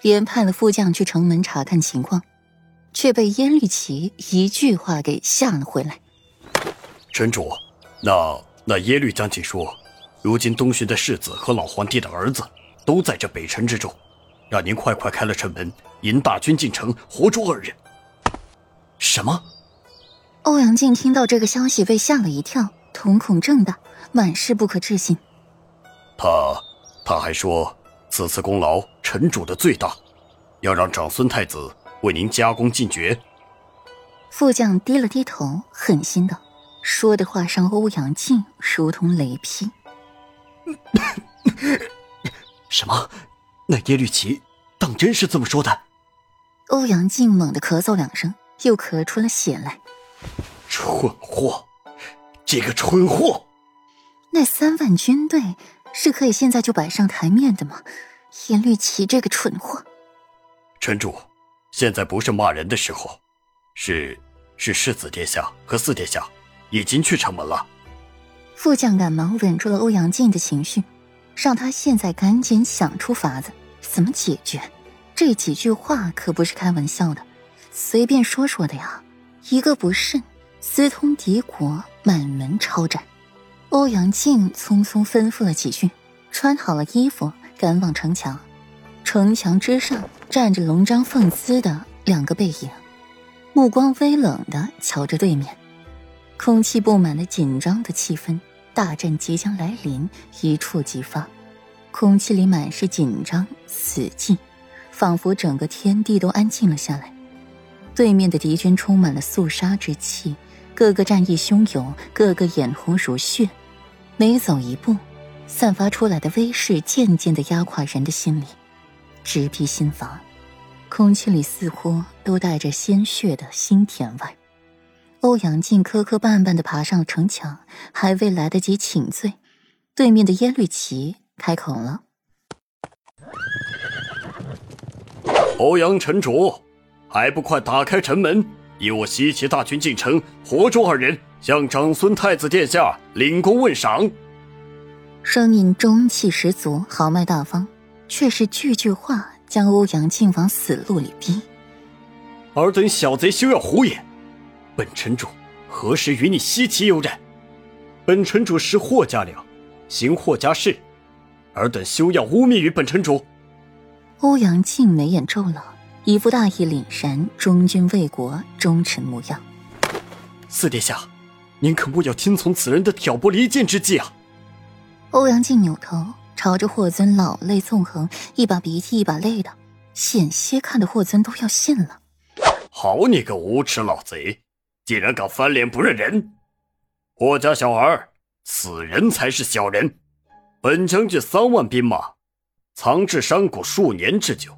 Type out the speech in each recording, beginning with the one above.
便派了副将去城门查看情况，却被耶律齐一句话给吓了回来。城主，那那耶律将军说，如今东巡的世子和老皇帝的儿子都在这北城之中，让您快快开了城门，引大军进城，活捉二人。什么？欧阳靖听到这个消息，被吓了一跳，瞳孔睁大，满是不可置信。他他还说，此次功劳城主的最大，要让长孙太子为您加功进爵。副将低了低头，狠心道：“说的话让欧阳靖如同雷劈。什么？那耶律齐当真是这么说的？”欧阳靖猛地咳嗽两声。又咳出了血来，蠢货，这个蠢货！那三万军队是可以现在就摆上台面的吗？颜律奇这个蠢货！城主，现在不是骂人的时候，是是世子殿下和四殿下已经去城门了。副将赶忙稳住了欧阳靖的情绪，让他现在赶紧想出法子，怎么解决？这几句话可不是开玩笑的。随便说说的呀，一个不慎，私通敌国，满门抄斩。欧阳靖匆匆吩咐了几句，穿好了衣服，赶往城墙。城墙之上站着龙章凤姿的两个背影，目光微冷的瞧着对面，空气布满了紧张的气氛。大战即将来临，一触即发，空气里满是紧张死寂，仿佛整个天地都安静了下来。对面的敌军充满了肃杀之气，个个战意汹涌，个个眼红如血。每走一步，散发出来的威势渐渐的压垮人的心理，直逼心房。空气里似乎都带着鲜血的腥甜味。欧阳靖磕磕绊绊的爬上城墙，还未来得及请罪，对面的耶律齐开口了：“欧阳城主。”还不快打开城门，以我西岐大军进城，活捉二人，向长孙太子殿下领功问赏。声音中气十足，豪迈大方，却是句句话将欧阳靖往死路里逼。尔等小贼休要胡言！本城主何时与你西岐有染？本城主识霍家良，行霍家事，尔等休要污蔑于本城主。欧阳靖眉眼皱了。一副大义凛然、忠君为国、忠臣模样。四殿下，您可莫要听从此人的挑拨离间之计啊！欧阳靖扭头朝着霍尊老泪纵横，一把鼻涕一把泪的，险些看得霍尊都要信了。好你个无耻老贼，竟然敢翻脸不认人！霍家小儿，此人才是小人。本将军三万兵马，藏至山谷数年之久。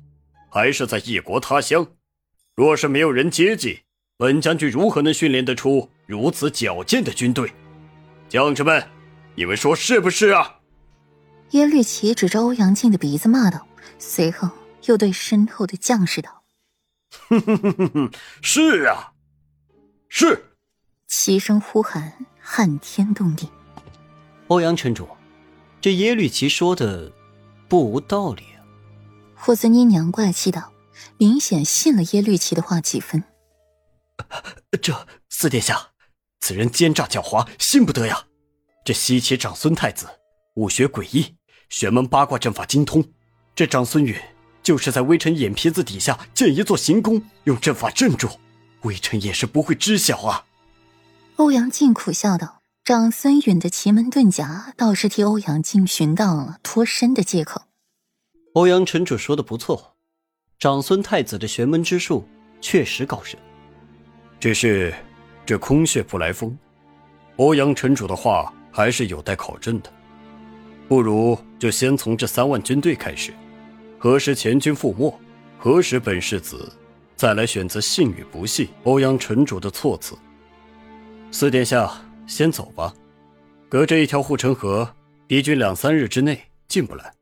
还是在异国他乡，若是没有人接济，本将军如何能训练得出如此矫健的军队？将士们，你们说是不是啊？耶律齐指着欧阳靖的鼻子骂道，随后又对身后的将士道：“哼哼哼哼哼，是啊，是。”齐声呼喊，撼天动地。欧阳城主，这耶律齐说的不无道理啊。霍尊阴阳怪气道：“明显信了耶律齐的话几分。”这四殿下，此人奸诈狡猾，信不得呀！这西岐长孙太子武学诡异，玄门八卦阵法精通。这长孙允就是在微臣眼皮子底下建一座行宫，用阵法镇住，微臣也是不会知晓啊。欧阳靖苦笑道：“长孙允的奇门遁甲，倒是替欧阳靖寻到了脱身的借口。”欧阳城主说的不错，长孙太子的玄门之术确实高深。只是这空穴不来风，欧阳城主的话还是有待考证的。不如就先从这三万军队开始，何时全军覆没，何时本世子再来选择信与不信欧阳城主的措辞。四殿下先走吧，隔着一条护城河，敌军两三日之内进不来。